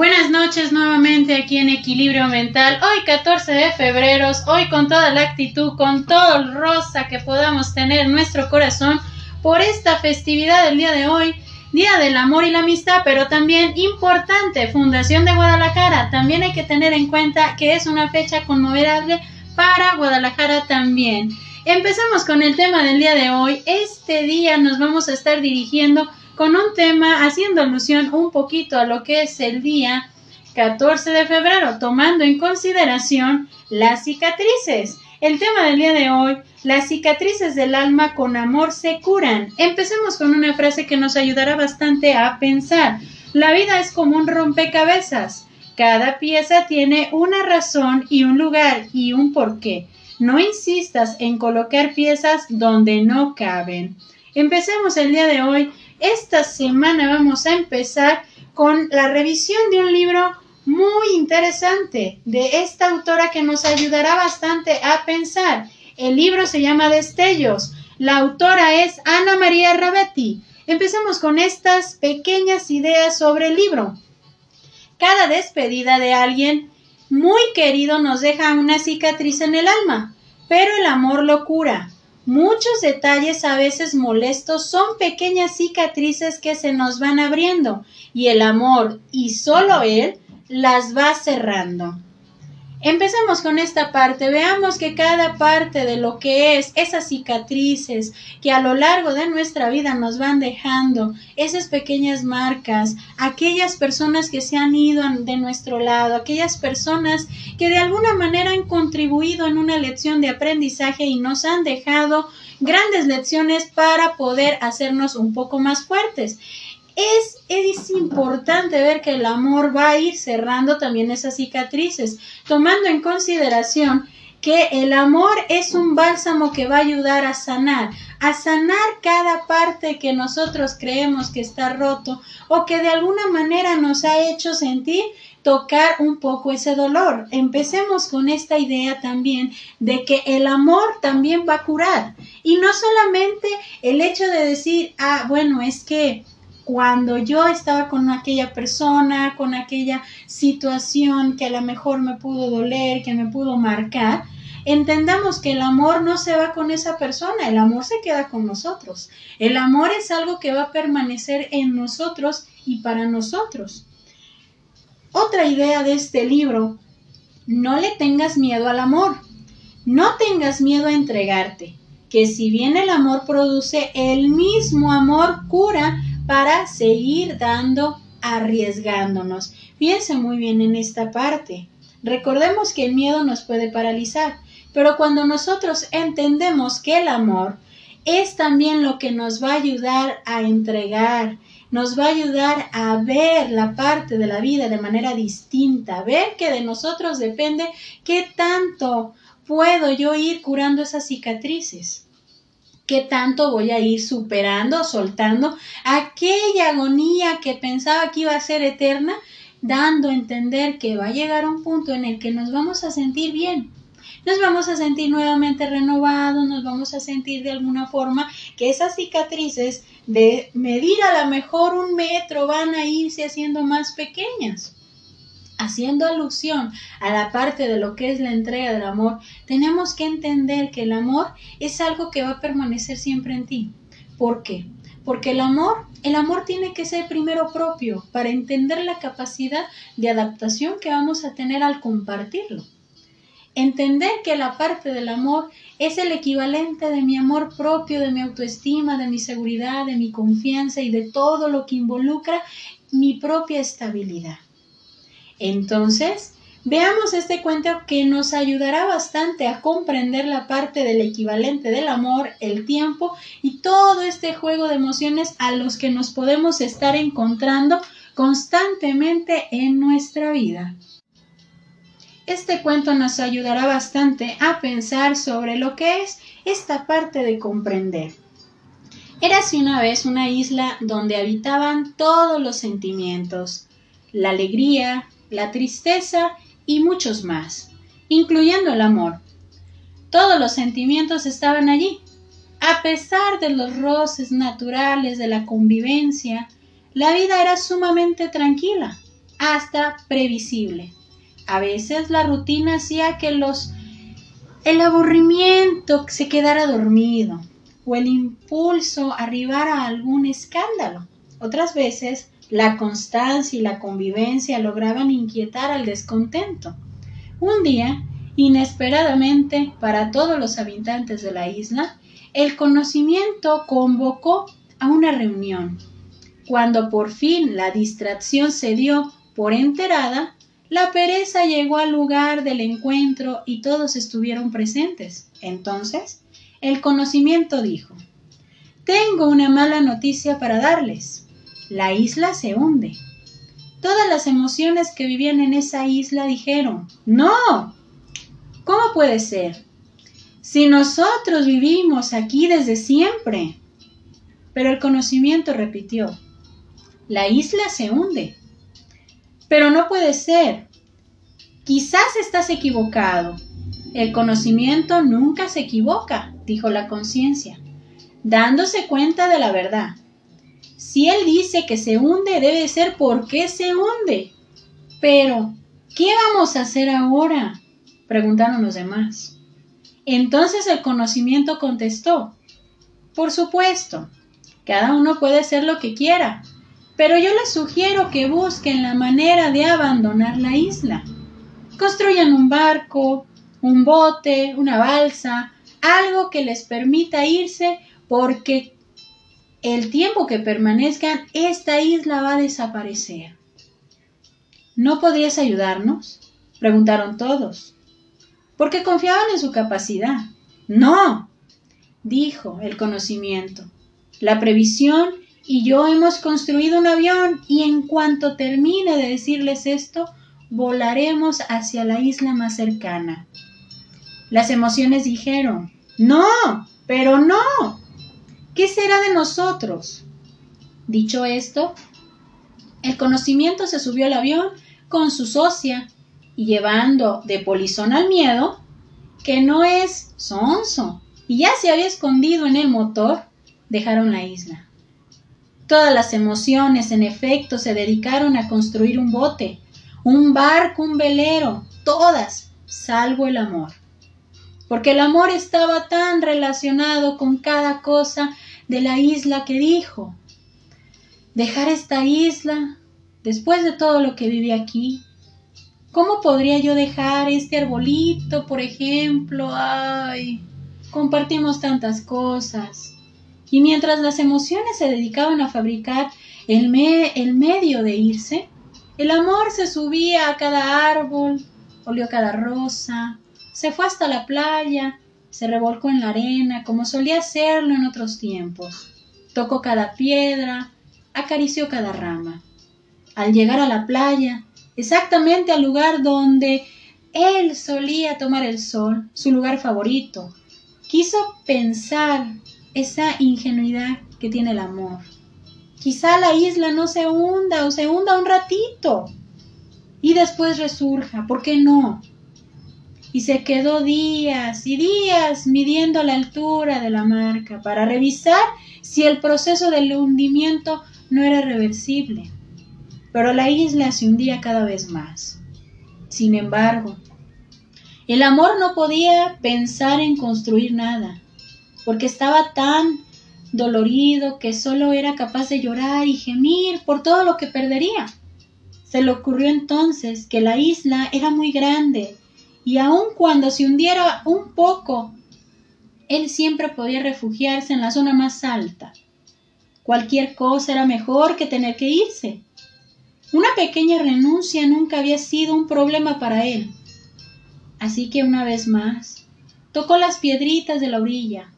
Buenas noches nuevamente aquí en Equilibrio Mental. Hoy 14 de febrero, hoy con toda la actitud, con todo el rosa que podamos tener en nuestro corazón por esta festividad del día de hoy, Día del Amor y la Amistad, pero también importante, Fundación de Guadalajara. También hay que tener en cuenta que es una fecha conmemorable para Guadalajara también. Empezamos con el tema del día de hoy. Este día nos vamos a estar dirigiendo con un tema haciendo alusión un poquito a lo que es el día 14 de febrero, tomando en consideración las cicatrices. El tema del día de hoy, las cicatrices del alma con amor se curan. Empecemos con una frase que nos ayudará bastante a pensar. La vida es como un rompecabezas. Cada pieza tiene una razón y un lugar y un porqué. No insistas en colocar piezas donde no caben. Empecemos el día de hoy esta semana vamos a empezar con la revisión de un libro muy interesante de esta autora que nos ayudará bastante a pensar. El libro se llama Destellos. La autora es Ana María Rabetti. Empecemos con estas pequeñas ideas sobre el libro. Cada despedida de alguien muy querido nos deja una cicatriz en el alma, pero el amor lo cura. Muchos detalles a veces molestos son pequeñas cicatrices que se nos van abriendo y el amor, y solo él, las va cerrando. Empecemos con esta parte. Veamos que cada parte de lo que es esas cicatrices que a lo largo de nuestra vida nos van dejando, esas pequeñas marcas, aquellas personas que se han ido de nuestro lado, aquellas personas que de alguna manera han contribuido en una lección de aprendizaje y nos han dejado grandes lecciones para poder hacernos un poco más fuertes es, es importante ver que el amor va a ir cerrando también esas cicatrices, tomando en consideración que el amor es un bálsamo que va a ayudar a sanar, a sanar cada parte que nosotros creemos que está roto o que de alguna manera nos ha hecho sentir tocar un poco ese dolor. Empecemos con esta idea también de que el amor también va a curar y no solamente el hecho de decir, ah, bueno, es que cuando yo estaba con aquella persona, con aquella situación que a lo mejor me pudo doler, que me pudo marcar, entendamos que el amor no se va con esa persona, el amor se queda con nosotros. El amor es algo que va a permanecer en nosotros y para nosotros. Otra idea de este libro, no le tengas miedo al amor, no tengas miedo a entregarte, que si bien el amor produce, el mismo amor cura para seguir dando, arriesgándonos. Fíjense muy bien en esta parte. Recordemos que el miedo nos puede paralizar, pero cuando nosotros entendemos que el amor es también lo que nos va a ayudar a entregar, nos va a ayudar a ver la parte de la vida de manera distinta, ver que de nosotros depende qué tanto puedo yo ir curando esas cicatrices qué tanto voy a ir superando, soltando aquella agonía que pensaba que iba a ser eterna, dando a entender que va a llegar un punto en el que nos vamos a sentir bien. Nos vamos a sentir nuevamente renovados, nos vamos a sentir de alguna forma que esas cicatrices de medir a lo mejor un metro van a irse haciendo más pequeñas haciendo alusión a la parte de lo que es la entrega del amor, tenemos que entender que el amor es algo que va a permanecer siempre en ti. ¿Por qué? Porque el amor, el amor tiene que ser primero propio para entender la capacidad de adaptación que vamos a tener al compartirlo. Entender que la parte del amor es el equivalente de mi amor propio, de mi autoestima, de mi seguridad, de mi confianza y de todo lo que involucra mi propia estabilidad. Entonces, veamos este cuento que nos ayudará bastante a comprender la parte del equivalente del amor, el tiempo y todo este juego de emociones a los que nos podemos estar encontrando constantemente en nuestra vida. Este cuento nos ayudará bastante a pensar sobre lo que es esta parte de comprender. Érase una vez una isla donde habitaban todos los sentimientos, la alegría, la tristeza y muchos más, incluyendo el amor. Todos los sentimientos estaban allí. A pesar de los roces naturales de la convivencia, la vida era sumamente tranquila. hasta previsible. A veces la rutina hacía que los el aburrimiento se quedara dormido o el impulso arribara a algún escándalo. Otras veces la constancia y la convivencia lograban inquietar al descontento. Un día, inesperadamente para todos los habitantes de la isla, el conocimiento convocó a una reunión. Cuando por fin la distracción se dio por enterada, la pereza llegó al lugar del encuentro y todos estuvieron presentes. Entonces, el conocimiento dijo, Tengo una mala noticia para darles. La isla se hunde. Todas las emociones que vivían en esa isla dijeron, No. ¿Cómo puede ser? Si nosotros vivimos aquí desde siempre. Pero el conocimiento repitió, La isla se hunde. Pero no puede ser. Quizás estás equivocado. El conocimiento nunca se equivoca, dijo la conciencia, dándose cuenta de la verdad. Si él dice que se hunde, debe ser porque se hunde. Pero, ¿qué vamos a hacer ahora? preguntaron los demás. Entonces el conocimiento contestó, por supuesto, cada uno puede hacer lo que quiera, pero yo les sugiero que busquen la manera de abandonar la isla. Construyan un barco, un bote, una balsa, algo que les permita irse porque el tiempo que permanezcan esta isla va a desaparecer. ¿No podrías ayudarnos? preguntaron todos, porque confiaban en su capacidad. No, dijo el conocimiento. La previsión y yo hemos construido un avión y en cuanto termine de decirles esto, volaremos hacia la isla más cercana. Las emociones dijeron, no, pero no. ¿Qué será de nosotros? Dicho esto, el conocimiento se subió al avión con su socia y llevando de polizón al miedo, que no es sonso, y ya se había escondido en el motor, dejaron la isla. Todas las emociones, en efecto, se dedicaron a construir un bote, un barco, un velero, todas, salvo el amor. Porque el amor estaba tan relacionado con cada cosa de la isla que dijo, dejar esta isla, después de todo lo que viví aquí, ¿cómo podría yo dejar este arbolito, por ejemplo? Ay, compartimos tantas cosas. Y mientras las emociones se dedicaban a fabricar el, el medio de irse, el amor se subía a cada árbol, olió cada rosa, se fue hasta la playa, se revolcó en la arena como solía hacerlo en otros tiempos, tocó cada piedra, acarició cada rama. Al llegar a la playa, exactamente al lugar donde él solía tomar el sol, su lugar favorito, quiso pensar esa ingenuidad que tiene el amor. Quizá la isla no se hunda o se hunda un ratito y después resurja, ¿por qué no? Y se quedó días y días midiendo la altura de la marca para revisar si el proceso del hundimiento no era reversible. Pero la isla se hundía cada vez más. Sin embargo, el amor no podía pensar en construir nada porque estaba tan dolorido que solo era capaz de llorar y gemir por todo lo que perdería. Se le ocurrió entonces que la isla era muy grande y aun cuando se hundiera un poco, él siempre podía refugiarse en la zona más alta. Cualquier cosa era mejor que tener que irse. Una pequeña renuncia nunca había sido un problema para él. Así que una vez más, tocó las piedritas de la orilla,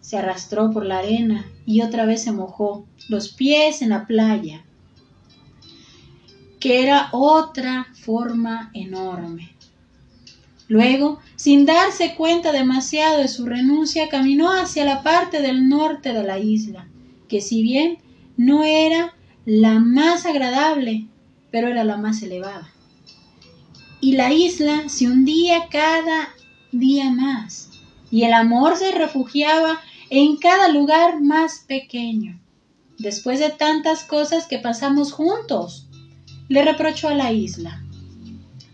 se arrastró por la arena y otra vez se mojó los pies en la playa, que era otra forma enorme. Luego, sin darse cuenta demasiado de su renuncia, caminó hacia la parte del norte de la isla, que si bien no era la más agradable, pero era la más elevada. Y la isla se hundía cada día más, y el amor se refugiaba en cada lugar más pequeño, después de tantas cosas que pasamos juntos. le reprochó a la isla,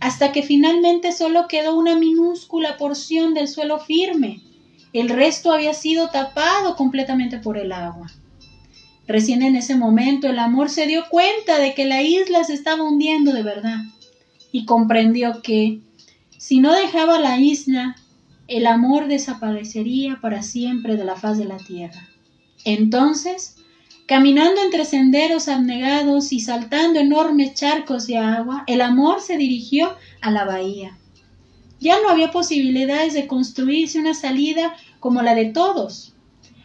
hasta que finalmente solo quedó una minúscula porción del suelo firme. El resto había sido tapado completamente por el agua. Recién en ese momento el amor se dio cuenta de que la isla se estaba hundiendo de verdad y comprendió que, si no dejaba la isla, el amor desaparecería para siempre de la faz de la tierra. Entonces, caminando entre senderos abnegados y saltando enormes charcos de agua, el amor se dirigió a la bahía. Ya no había posibilidades de construirse una salida como la de todos.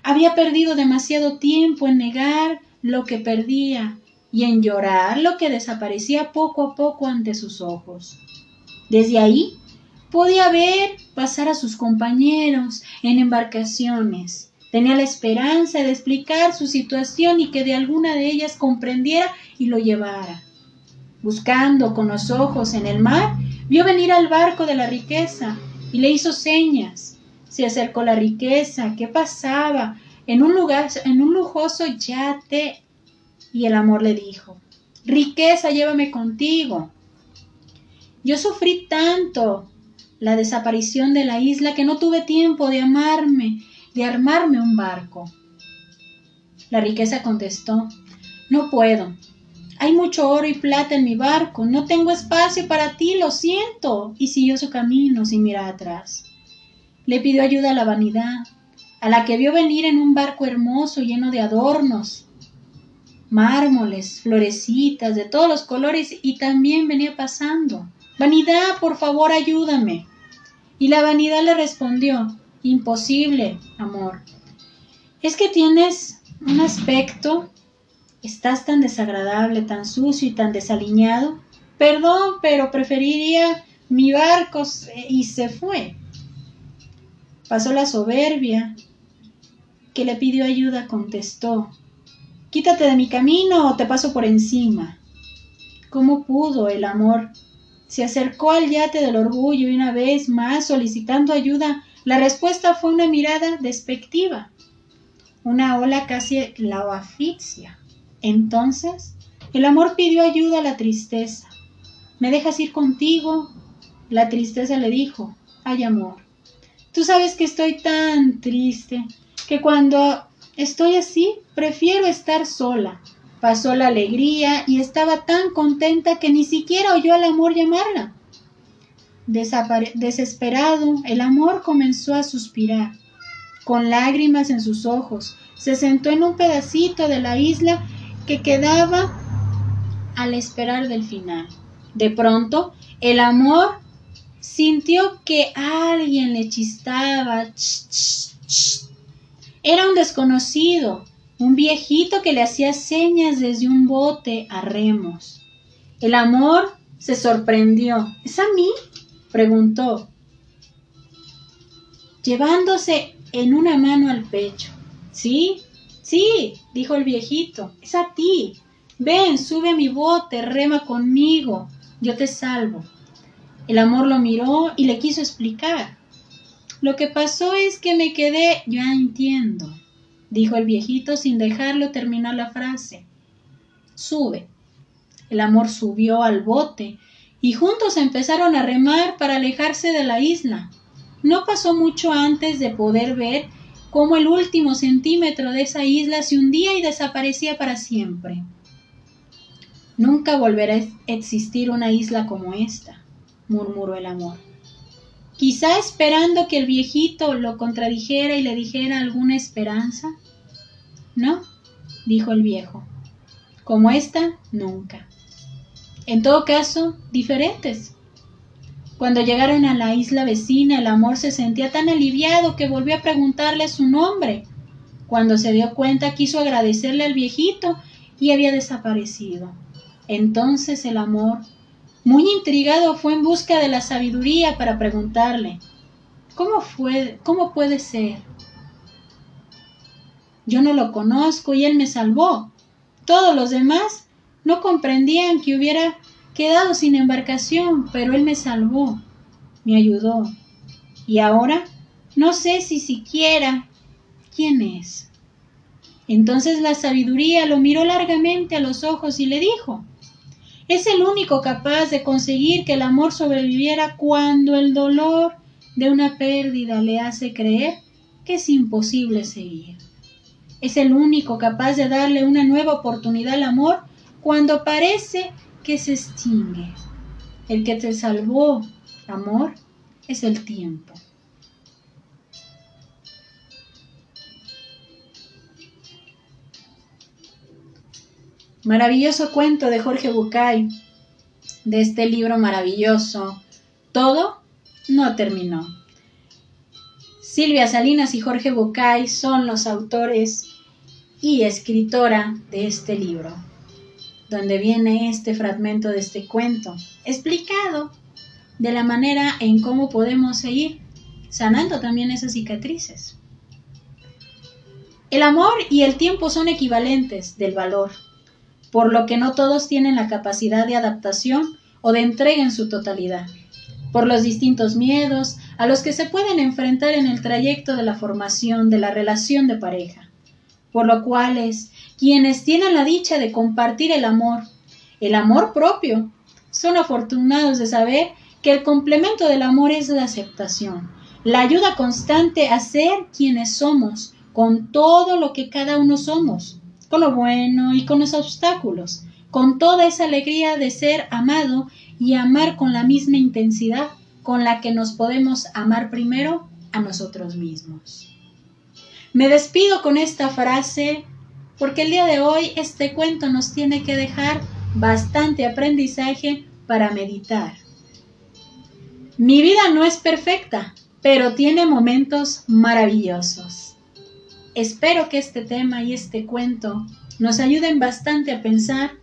Había perdido demasiado tiempo en negar lo que perdía y en llorar lo que desaparecía poco a poco ante sus ojos. Desde ahí podía ver pasar a sus compañeros en embarcaciones. Tenía la esperanza de explicar su situación y que de alguna de ellas comprendiera y lo llevara. Buscando con los ojos en el mar, vio venir al barco de la riqueza y le hizo señas. Se acercó la riqueza, ¿qué pasaba? En un lugar, en un lujoso yate y el amor le dijo, riqueza, llévame contigo. Yo sufrí tanto la desaparición de la isla que no tuve tiempo de amarme, de armarme un barco. La riqueza contestó, no puedo. Hay mucho oro y plata en mi barco, no tengo espacio para ti, lo siento. Y siguió su camino sin mirar atrás. Le pidió ayuda a la vanidad, a la que vio venir en un barco hermoso lleno de adornos, mármoles, florecitas de todos los colores y también venía pasando. Vanidad, por favor, ayúdame. Y la vanidad le respondió, imposible, amor. Es que tienes un aspecto, estás tan desagradable, tan sucio y tan desaliñado. Perdón, pero preferiría mi barco y se fue. Pasó la soberbia, que le pidió ayuda, contestó, Quítate de mi camino o te paso por encima. ¿Cómo pudo el amor? Se acercó al yate del orgullo y una vez más solicitando ayuda, la respuesta fue una mirada despectiva. Una ola casi la. Entonces, el amor pidió ayuda a la tristeza. ¿Me dejas ir contigo? La tristeza le dijo, ay amor, tú sabes que estoy tan triste que cuando Estoy así, prefiero estar sola. Pasó la alegría y estaba tan contenta que ni siquiera oyó al amor llamarla. Desesperado, el amor comenzó a suspirar. Con lágrimas en sus ojos, se sentó en un pedacito de la isla que quedaba al esperar del final. De pronto, el amor sintió que alguien le chistaba. Era un desconocido, un viejito que le hacía señas desde un bote a remos. El amor se sorprendió. ¿Es a mí? Preguntó, llevándose en una mano al pecho. Sí, sí, dijo el viejito, es a ti. Ven, sube a mi bote, rema conmigo, yo te salvo. El amor lo miró y le quiso explicar. Lo que pasó es que me quedé, ya entiendo, dijo el viejito sin dejarlo terminar la frase. Sube. El amor subió al bote y juntos empezaron a remar para alejarse de la isla. No pasó mucho antes de poder ver cómo el último centímetro de esa isla se hundía y desaparecía para siempre. Nunca volverá a existir una isla como esta, murmuró el amor quizá esperando que el viejito lo contradijera y le dijera alguna esperanza. No, dijo el viejo, como esta, nunca. En todo caso, diferentes. Cuando llegaron a la isla vecina, el amor se sentía tan aliviado que volvió a preguntarle su nombre. Cuando se dio cuenta, quiso agradecerle al viejito y había desaparecido. Entonces el amor muy intrigado fue en busca de la sabiduría para preguntarle, ¿cómo fue, cómo puede ser? Yo no lo conozco y él me salvó. Todos los demás no comprendían que hubiera quedado sin embarcación, pero él me salvó, me ayudó. Y ahora no sé si siquiera quién es. Entonces la sabiduría lo miró largamente a los ojos y le dijo, es el único capaz de conseguir que el amor sobreviviera cuando el dolor de una pérdida le hace creer que es imposible seguir. Es el único capaz de darle una nueva oportunidad al amor cuando parece que se extingue. El que te salvó, amor, es el tiempo. Maravilloso cuento de Jorge Bucay, de este libro maravilloso. Todo no terminó. Silvia Salinas y Jorge Bucay son los autores y escritora de este libro, donde viene este fragmento de este cuento, explicado de la manera en cómo podemos seguir sanando también esas cicatrices. El amor y el tiempo son equivalentes del valor por lo que no todos tienen la capacidad de adaptación o de entrega en su totalidad, por los distintos miedos a los que se pueden enfrentar en el trayecto de la formación de la relación de pareja, por lo cuales quienes tienen la dicha de compartir el amor, el amor propio, son afortunados de saber que el complemento del amor es la aceptación, la ayuda constante a ser quienes somos, con todo lo que cada uno somos, con lo bueno y con los obstáculos, con toda esa alegría de ser amado y amar con la misma intensidad con la que nos podemos amar primero a nosotros mismos. Me despido con esta frase porque el día de hoy este cuento nos tiene que dejar bastante aprendizaje para meditar. Mi vida no es perfecta, pero tiene momentos maravillosos. Espero que este tema y este cuento nos ayuden bastante a pensar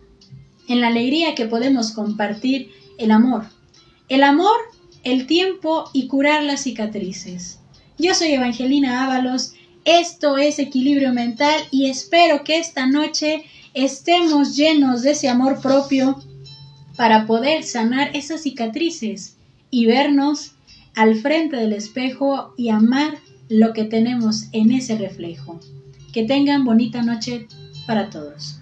en la alegría que podemos compartir el amor. El amor, el tiempo y curar las cicatrices. Yo soy Evangelina Ábalos, esto es Equilibrio Mental y espero que esta noche estemos llenos de ese amor propio para poder sanar esas cicatrices y vernos al frente del espejo y amar lo que tenemos en ese reflejo. Que tengan bonita noche para todos.